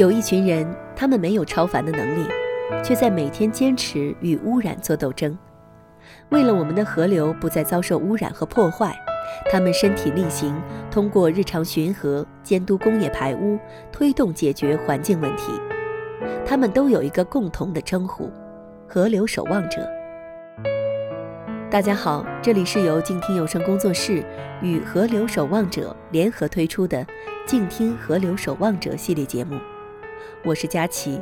有一群人，他们没有超凡的能力，却在每天坚持与污染做斗争。为了我们的河流不再遭受污染和破坏，他们身体力行，通过日常巡河、监督工业排污，推动解决环境问题。他们都有一个共同的称呼：河流守望者。大家好，这里是由静听有声工作室与河流守望者联合推出的《静听河流守望者》系列节目。我是佳琪，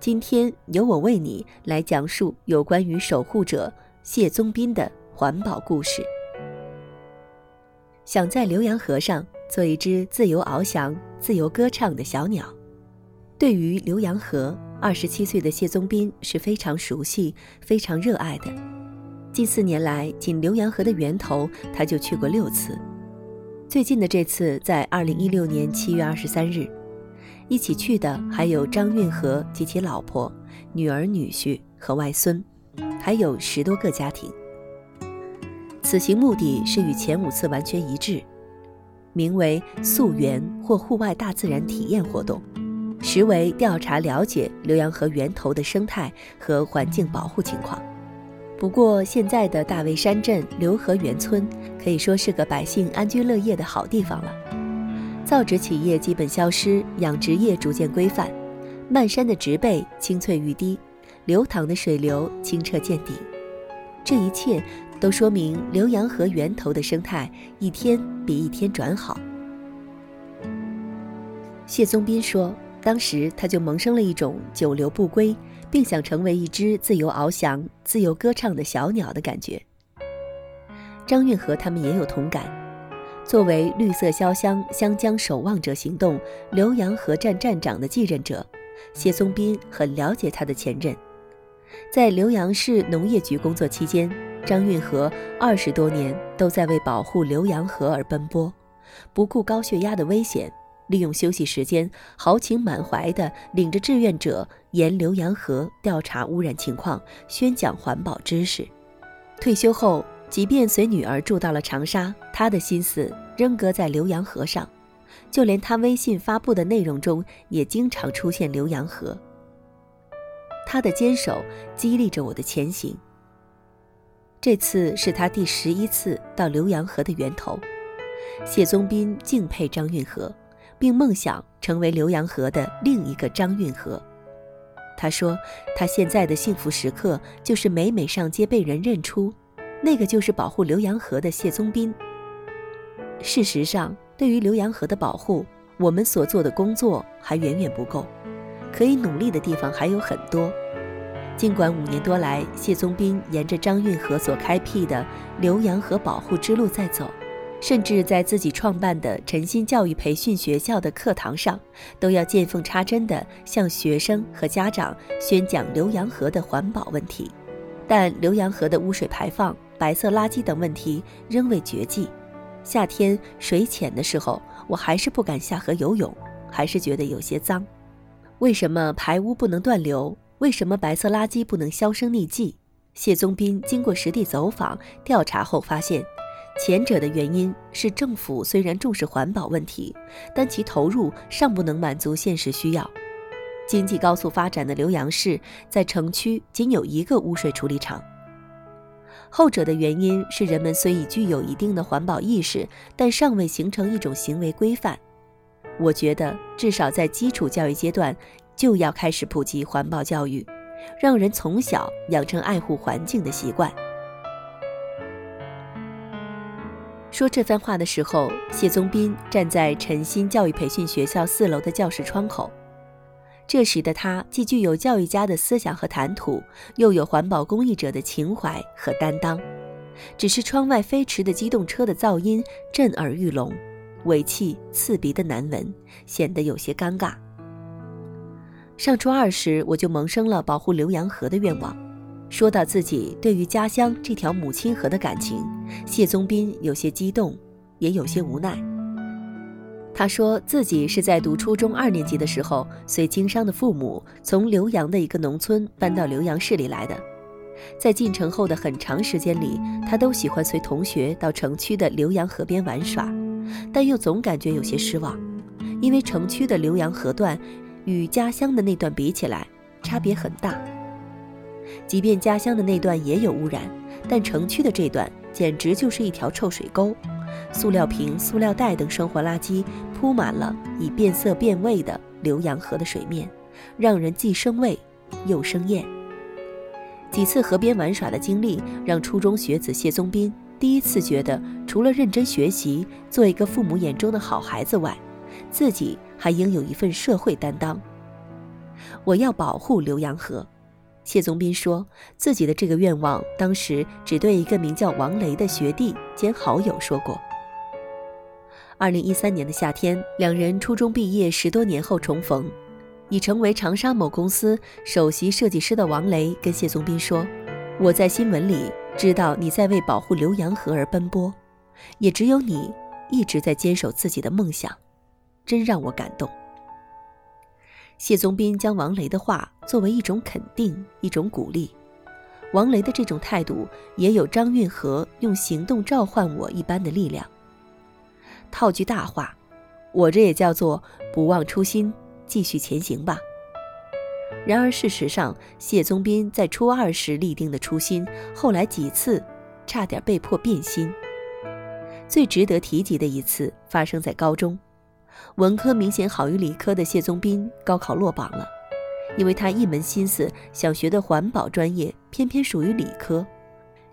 今天由我为你来讲述有关于守护者谢宗斌的环保故事。想在浏阳河上做一只自由翱翔、自由歌唱的小鸟。对于浏阳河，二十七岁的谢宗斌是非常熟悉、非常热爱的。近四年来，仅浏阳河的源头，他就去过六次。最近的这次，在二零一六年七月二十三日。一起去的还有张运河及其老婆、女儿、女婿和外孙，还有十多个家庭。此行目的是与前五次完全一致，名为“溯源”或户外大自然体验活动，实为调查了解浏阳河源头的生态和环境保护情况。不过，现在的大围山镇浏河源村可以说是个百姓安居乐业的好地方了。造纸企业基本消失，养殖业逐渐规范，漫山的植被青翠欲滴，流淌的水流清澈见底。这一切都说明浏阳河源头的生态一天比一天转好。谢宗斌说，当时他就萌生了一种久留不归，并想成为一只自由翱翔、自由歌唱的小鸟的感觉。张运河他们也有同感。作为绿色潇湘湘江守望者行动浏阳河站站长的继任者，谢松斌很了解他的前任。在浏阳市农业局工作期间，张运河二十多年都在为保护浏阳河而奔波，不顾高血压的危险，利用休息时间，豪情满怀地领着志愿者沿浏阳河调查污染情况，宣讲环保知识。退休后。即便随女儿住到了长沙，他的心思仍搁在浏阳河上，就连他微信发布的内容中也经常出现浏阳河。他的坚守激励着我的前行。这次是他第十一次到浏阳河的源头。谢宗斌敬佩张运河，并梦想成为浏阳河的另一个张运河。他说，他现在的幸福时刻就是每每上街被人认出。那个就是保护浏阳河的谢宗斌。事实上，对于浏阳河的保护，我们所做的工作还远远不够，可以努力的地方还有很多。尽管五年多来，谢宗斌沿着张运河所开辟的浏阳河保护之路在走，甚至在自己创办的晨兴教育培训学校的课堂上，都要见缝插针地向学生和家长宣讲浏阳河的环保问题，但浏阳河的污水排放。白色垃圾等问题仍未绝迹。夏天水浅的时候，我还是不敢下河游泳，还是觉得有些脏。为什么排污不能断流？为什么白色垃圾不能销声匿迹？谢宗斌经过实地走访调查后发现，前者的原因是政府虽然重视环保问题，但其投入尚不能满足现实需要。经济高速发展的浏阳市，在城区仅有一个污水处理厂。后者的原因是人们虽已具有一定的环保意识，但尚未形成一种行为规范。我觉得至少在基础教育阶段就要开始普及环保教育，让人从小养成爱护环境的习惯。说这番话的时候，谢宗斌站在晨兴教育培训学校四楼的教室窗口。这时的他既具有教育家的思想和谈吐，又有环保公益者的情怀和担当。只是窗外飞驰的机动车的噪音震耳欲聋，尾气刺鼻的难闻，显得有些尴尬。上初二时，我就萌生了保护浏阳河的愿望。说到自己对于家乡这条母亲河的感情，谢宗斌有些激动，也有些无奈。他说自己是在读初中二年级的时候，随经商的父母从浏阳的一个农村搬到浏阳市里来的。在进城后的很长时间里，他都喜欢随同学到城区的浏阳河边玩耍，但又总感觉有些失望，因为城区的浏阳河段与家乡的那段比起来，差别很大。即便家乡的那段也有污染，但城区的这段简直就是一条臭水沟，塑料瓶、塑料袋等生活垃圾铺满了已变色变味的浏阳河的水面，让人既生畏又生厌。几次河边玩耍的经历，让初中学子谢宗斌第一次觉得，除了认真学习、做一个父母眼中的好孩子外，自己还应有一份社会担当。我要保护浏阳河。谢宗斌说自己的这个愿望，当时只对一个名叫王雷的学弟兼好友说过。二零一三年的夏天，两人初中毕业十多年后重逢，已成为长沙某公司首席设计师的王雷跟谢宗斌说：“我在新闻里知道你在为保护浏阳河而奔波，也只有你一直在坚守自己的梦想，真让我感动。”谢宗斌将王雷的话作为一种肯定、一种鼓励。王雷的这种态度，也有张运河用行动召唤我一般的力量。套句大话，我这也叫做不忘初心，继续前行吧。然而事实上，谢宗斌在初二时立定的初心，后来几次差点被迫变心。最值得提及的一次，发生在高中。文科明显好于理科的谢宗斌高考落榜了，因为他一门心思想学的环保专业偏偏属于理科。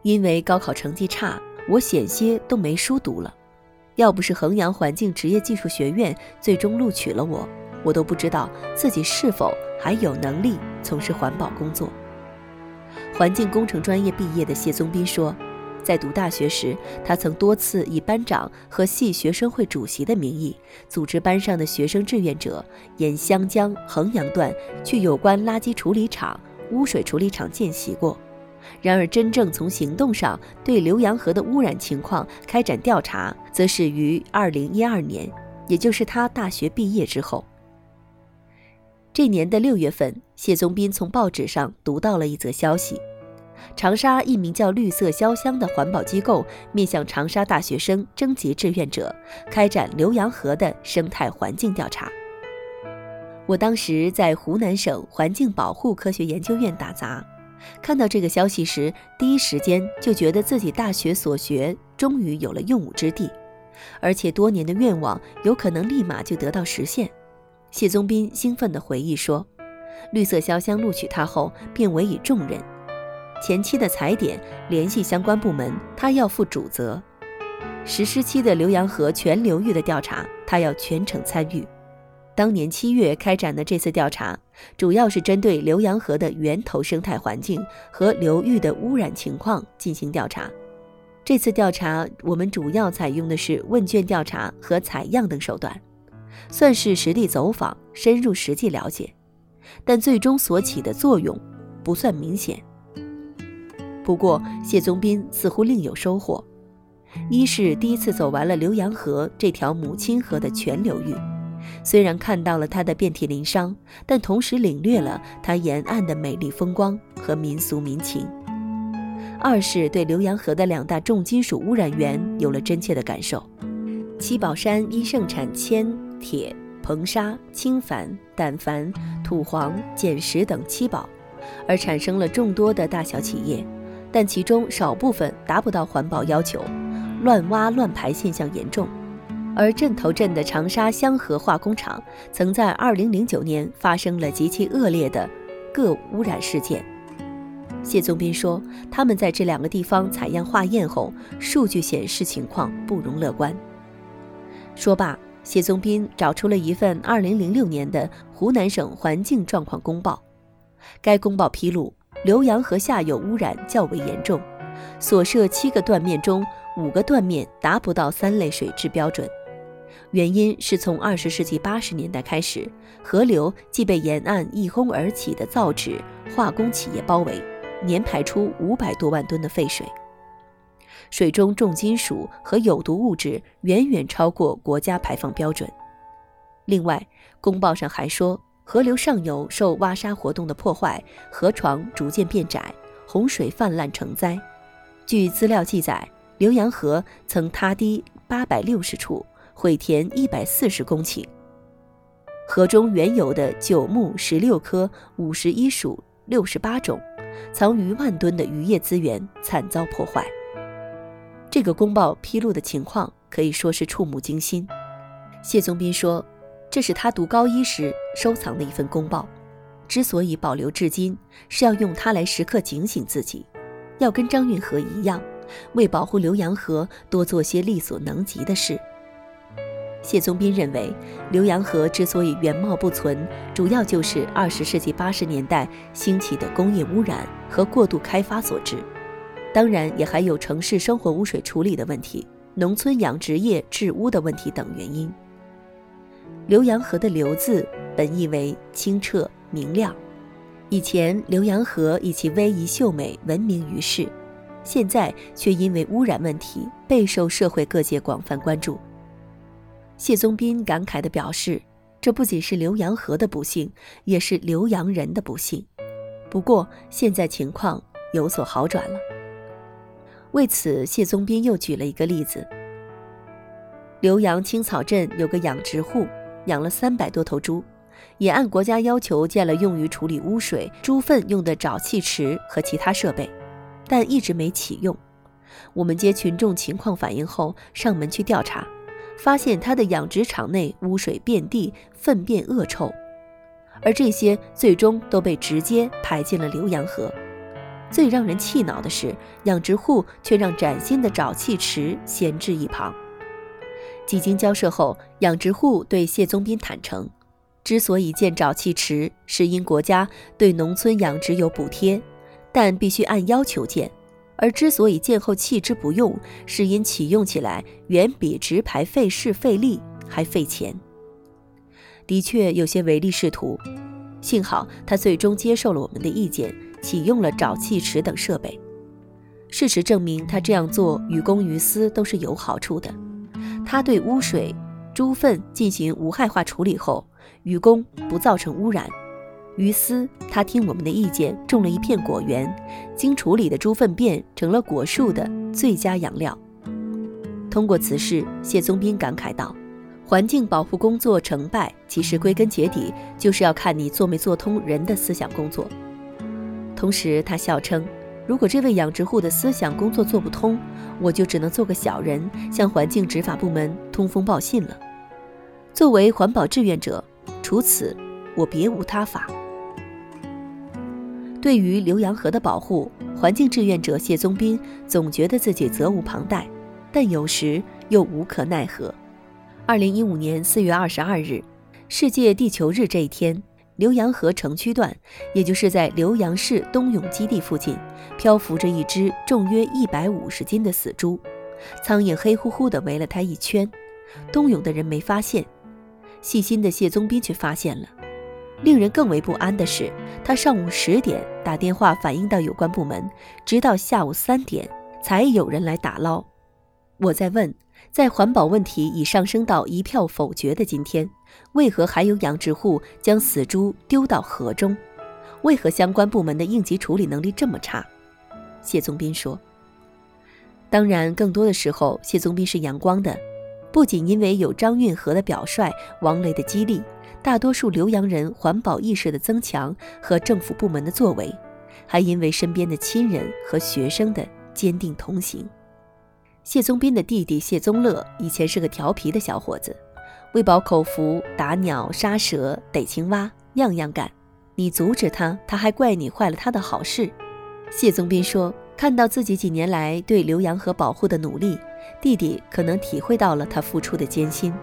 因为高考成绩差，我险些都没书读了。要不是衡阳环境职业技术学院最终录取了我，我都不知道自己是否还有能力从事环保工作。环境工程专业毕业的谢宗斌说。在读大学时，他曾多次以班长和系学生会主席的名义，组织班上的学生志愿者沿湘江衡阳段去有关垃圾处理厂、污水处理厂见习过。然而，真正从行动上对浏阳河的污染情况开展调查，则始于2012年，也就是他大学毕业之后。这年的六月份，谢宗斌从报纸上读到了一则消息。长沙一名叫“绿色潇湘”的环保机构面向长沙大学生征集志愿者，开展浏阳河的生态环境调查。我当时在湖南省环境保护科学研究院打杂，看到这个消息时，第一时间就觉得自己大学所学终于有了用武之地，而且多年的愿望有可能立马就得到实现。谢宗斌兴奋地回忆说：“绿色潇湘录取他后，便委以重任。”前期的踩点，联系相关部门，他要负主责；实施期的浏阳河全流域的调查，他要全程参与。当年七月开展的这次调查，主要是针对浏阳河的源头生态环境和流域的污染情况进行调查。这次调查，我们主要采用的是问卷调查和采样等手段，算是实地走访，深入实际了解，但最终所起的作用不算明显。不过，谢宗斌似乎另有收获。一是第一次走完了浏阳河这条母亲河的全流域，虽然看到了它的遍体鳞伤，但同时领略了它沿岸的美丽风光和民俗民情。二是对浏阳河的两大重金属污染源有了真切的感受。七宝山因盛产铅、铁、硼砂、氢矾、胆矾、土黄、碱石等七宝，而产生了众多的大小企业。但其中少部分达不到环保要求，乱挖乱排现象严重。而镇头镇的长沙香河化工厂曾在2009年发生了极其恶劣的铬污染事件。谢宗斌说，他们在这两个地方采样化验后，数据显示情况不容乐观。说罢，谢宗斌找出了一份2006年的湖南省环境状况公报，该公报披露。浏阳河下游污染较为严重，所涉七个断面中，五个断面达不到三类水质标准。原因是从二十世纪八十年代开始，河流即被沿岸一哄而起的造纸化工企业包围，年排出五百多万吨的废水，水中重金属和有毒物质远远超过国家排放标准。另外，公报上还说。河流上游受挖沙活动的破坏，河床逐渐变窄，洪水泛滥成灾。据资料记载，浏阳河曾塌堤八百六十处，毁田一百四十公顷。河中原有的九木十六科、五十一属六十八种，藏于万吨的渔业资源惨遭破坏。这个公报披露的情况可以说是触目惊心。谢宗斌说，这是他读高一时收藏的一份公报，之所以保留至今，是要用它来时刻警醒自己，要跟张运河一样，为保护浏阳河多做些力所能及的事。谢宗斌认为，浏阳河之所以原貌不存，主要就是二十世纪八十年代兴起的工业污染和过度开发所致。当然，也还有城市生活污水处理的问题、农村养殖业治污的问题等原因。浏阳河的“流”字本意为清澈明亮，以前浏阳河以其威仪秀美闻名于世，现在却因为污染问题备受社会各界广泛关注。谢宗斌感慨地表示：“这不仅是浏阳河的不幸，也是浏阳人的不幸。不过现在情况有所好转了。”为此，谢宗斌又举了一个例子：浏阳青草镇有个养殖户，养了三百多头猪，也按国家要求建了用于处理污水、猪粪用的沼气池和其他设备，但一直没启用。我们接群众情况反映后，上门去调查，发现他的养殖场内污水遍地，粪便恶臭，而这些最终都被直接排进了浏阳河。最让人气恼的是，养殖户却让崭新的沼气池闲置一旁。几经交涉后，养殖户对谢宗斌坦诚，之所以建沼气池，是因国家对农村养殖有补贴，但必须按要求建；而之所以建后弃之不用，是因启用起来远比直排费事费力还费钱。的确有些唯利是图，幸好他最终接受了我们的意见。启用了沼气池等设备，事实证明他这样做于公于私都是有好处的。他对污水、猪粪进行无害化处理后，于公不造成污染；于私，他听我们的意见种了一片果园，经处理的猪粪便成了果树的最佳养料。通过此事，谢宗斌感慨道：“环境保护工作成败，其实归根结底就是要看你做没做通人的思想工作。”同时，他笑称：“如果这位养殖户的思想工作做不通，我就只能做个小人，向环境执法部门通风报信了。作为环保志愿者，除此我别无他法。”对于浏阳河的保护，环境志愿者谢宗斌总觉得自己责无旁贷，但有时又无可奈何。二零一五年四月二十二日，世界地球日这一天。浏阳河城区段，也就是在浏阳市东涌基地附近，漂浮着一只重约一百五十斤的死猪，苍蝇黑乎乎地围了它一圈。东涌的人没发现，细心的谢宗斌却发现了。令人更为不安的是，他上午十点打电话反映到有关部门，直到下午三点才有人来打捞。我在问。在环保问题已上升到一票否决的今天，为何还有养殖户将死猪丢到河中？为何相关部门的应急处理能力这么差？谢宗斌说：“当然，更多的时候，谢宗斌是阳光的，不仅因为有张运河的表率、王雷的激励，大多数浏阳人环保意识的增强和政府部门的作为，还因为身边的亲人和学生的坚定同行。”谢宗斌的弟弟谢宗乐以前是个调皮的小伙子，为饱口福，打鸟、杀蛇、逮青蛙，样样干。你阻止他，他还怪你坏了他的好事。谢宗斌说：“看到自己几年来对浏阳河保护的努力，弟弟可能体会到了他付出的艰辛，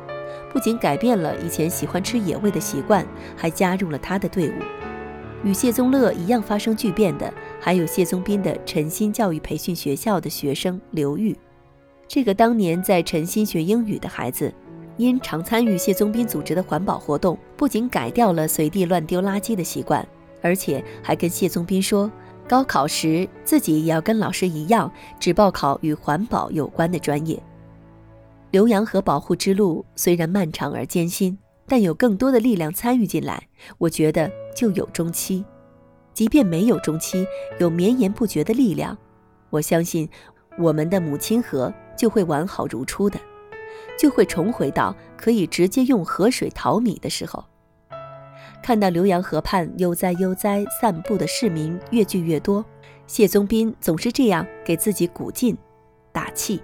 不仅改变了以前喜欢吃野味的习惯，还加入了他的队伍。与谢宗乐一样发生巨变的，还有谢宗斌的晨曦教育培训学校的学生刘玉。”这个当年在晨曦学英语的孩子，因常参与谢宗斌组织的环保活动，不仅改掉了随地乱丢垃圾的习惯，而且还跟谢宗斌说，高考时自己也要跟老师一样，只报考与环保有关的专业。浏阳河保护之路虽然漫长而艰辛，但有更多的力量参与进来，我觉得就有中期。即便没有中期，有绵延不绝的力量，我相信我们的母亲河。就会完好如初的，就会重回到可以直接用河水淘米的时候。看到浏阳河畔悠哉悠哉散步的市民越聚越多，谢宗斌总是这样给自己鼓劲、打气。